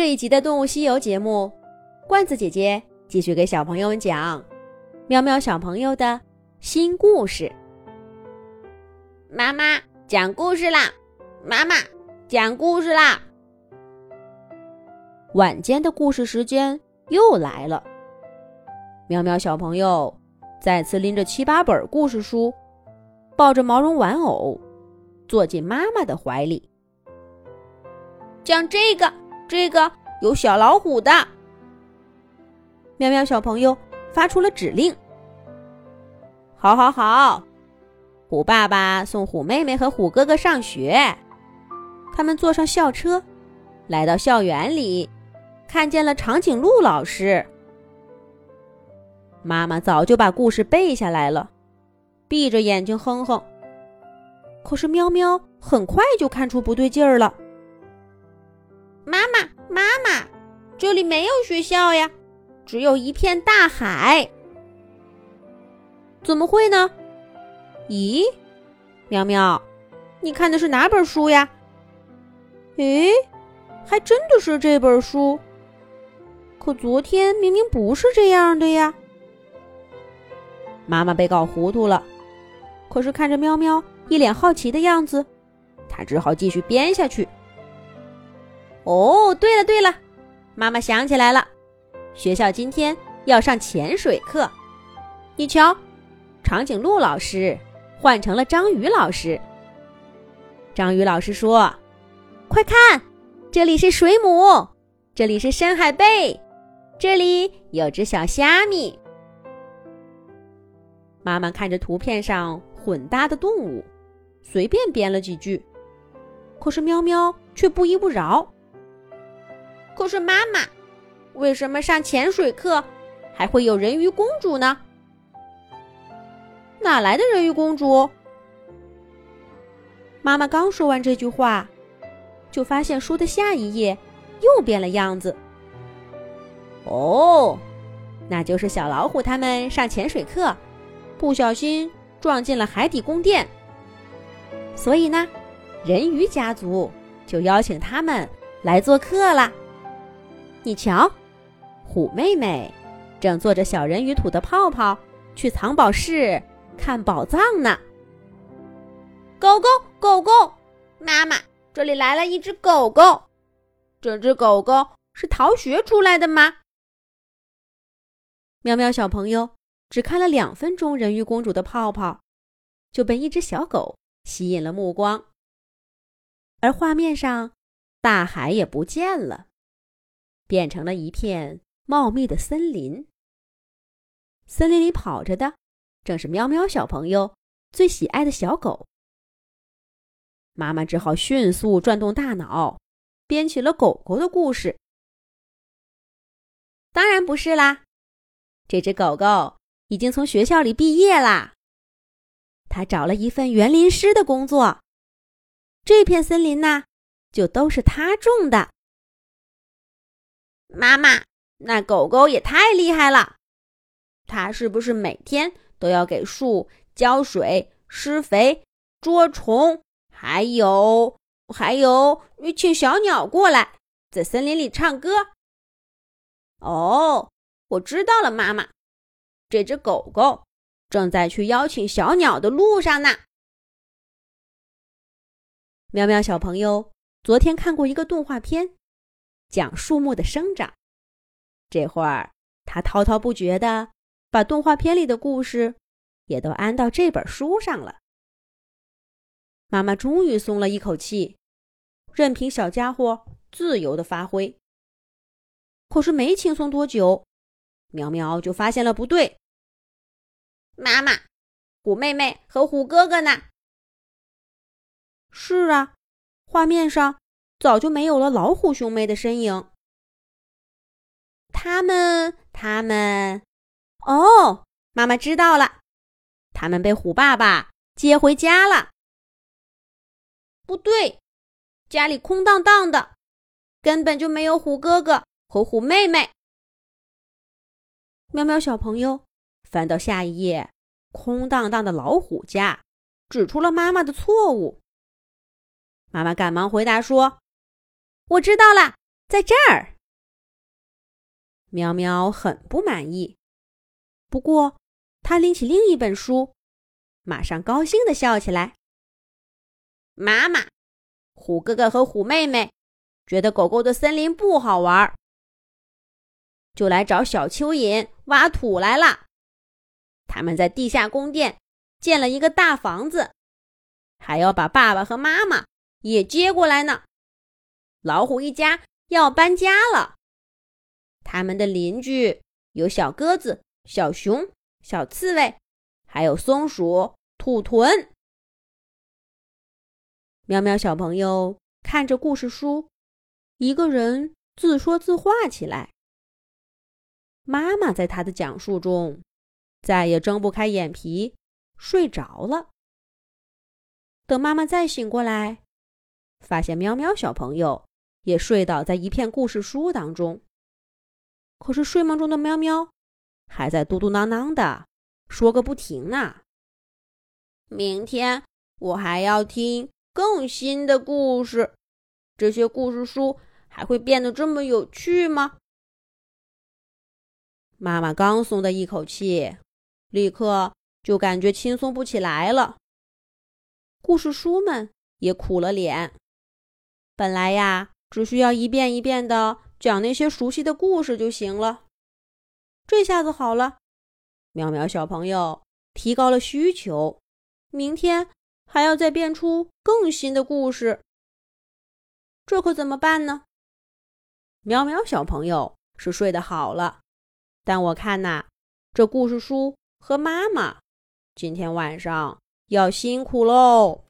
这一集的《动物西游》节目，罐子姐姐继续给小朋友们讲喵喵小朋友的新故事。妈妈讲故事啦！妈妈讲故事啦！晚间的故事时间又来了。喵喵小朋友再次拎着七八本故事书，抱着毛绒玩偶，坐进妈妈的怀里，讲这个。这个有小老虎的，喵喵小朋友发出了指令。好，好，好！虎爸爸送虎妹妹和虎哥哥上学，他们坐上校车，来到校园里，看见了长颈鹿老师。妈妈早就把故事背下来了，闭着眼睛哼哼。可是喵喵很快就看出不对劲儿了。妈妈，妈妈，这里没有学校呀，只有一片大海。怎么会呢？咦，喵喵，你看的是哪本书呀？诶，还真的是这本书。可昨天明明不是这样的呀。妈妈被搞糊涂了，可是看着喵喵一脸好奇的样子，她只好继续编下去。哦，对了对了，妈妈想起来了，学校今天要上潜水课。你瞧，长颈鹿老师换成了章鱼老师。章鱼老师说：“快看，这里是水母，这里是深海贝，这里有只小虾米。”妈妈看着图片上混搭的动物，随便编了几句，可是喵喵却不依不饶。可是妈妈，为什么上潜水课还会有人鱼公主呢？哪来的人鱼公主？妈妈刚说完这句话，就发现书的下一页又变了样子。哦，那就是小老虎他们上潜水课，不小心撞进了海底宫殿，所以呢，人鱼家族就邀请他们来做客啦。你瞧，虎妹妹正坐着小人鱼吐的泡泡去藏宝室看宝藏呢。狗狗，狗狗，妈妈，这里来了一只狗狗。这只狗狗是逃学出来的吗？喵喵小朋友只看了两分钟人鱼公主的泡泡，就被一只小狗吸引了目光，而画面上大海也不见了。变成了一片茂密的森林。森林里跑着的，正是喵喵小朋友最喜爱的小狗。妈妈只好迅速转动大脑，编起了狗狗的故事。当然不是啦，这只狗狗已经从学校里毕业啦。它找了一份园林师的工作。这片森林呢，就都是它种的。妈妈，那狗狗也太厉害了！它是不是每天都要给树浇水、施肥、捉虫，还有还有请小鸟过来在森林里唱歌？哦，我知道了，妈妈，这只狗狗正在去邀请小鸟的路上呢。喵喵小朋友，昨天看过一个动画片。讲树木的生长，这会儿他滔滔不绝的把动画片里的故事也都安到这本书上了。妈妈终于松了一口气，任凭小家伙自由的发挥。可是没轻松多久，苗苗就发现了不对。妈妈，虎妹妹和虎哥哥呢？是啊，画面上。早就没有了老虎兄妹的身影。他们，他们，哦，妈妈知道了，他们被虎爸爸接回家了。不对，家里空荡荡的，根本就没有虎哥哥和虎妹妹。喵喵小朋友翻到下一页，空荡荡的老虎家，指出了妈妈的错误。妈妈赶忙回答说。我知道了，在这儿。喵喵很不满意，不过他拎起另一本书，马上高兴的笑起来。妈妈，虎哥哥和虎妹妹觉得狗狗的森林不好玩，就来找小蚯蚓挖土来了。他们在地下宫殿建了一个大房子，还要把爸爸和妈妈也接过来呢。老虎一家要搬家了。他们的邻居有小鸽子、小熊、小刺猬，还有松鼠、兔豚。喵喵小朋友看着故事书，一个人自说自话起来。妈妈在他的讲述中再也睁不开眼皮，睡着了。等妈妈再醒过来，发现喵喵小朋友也睡倒在一片故事书当中。可是睡梦中的喵喵还在嘟嘟囔囔的说个不停呢。明天我还要听更新的故事，这些故事书还会变得这么有趣吗？妈妈刚松的一口气，立刻就感觉轻松不起来了。故事书们也苦了脸，本来呀，只需要一遍一遍的。讲那些熟悉的故事就行了。这下子好了，苗苗小朋友提高了需求，明天还要再变出更新的故事。这可怎么办呢？苗苗小朋友是睡得好了，但我看呐，这故事书和妈妈今天晚上要辛苦喽。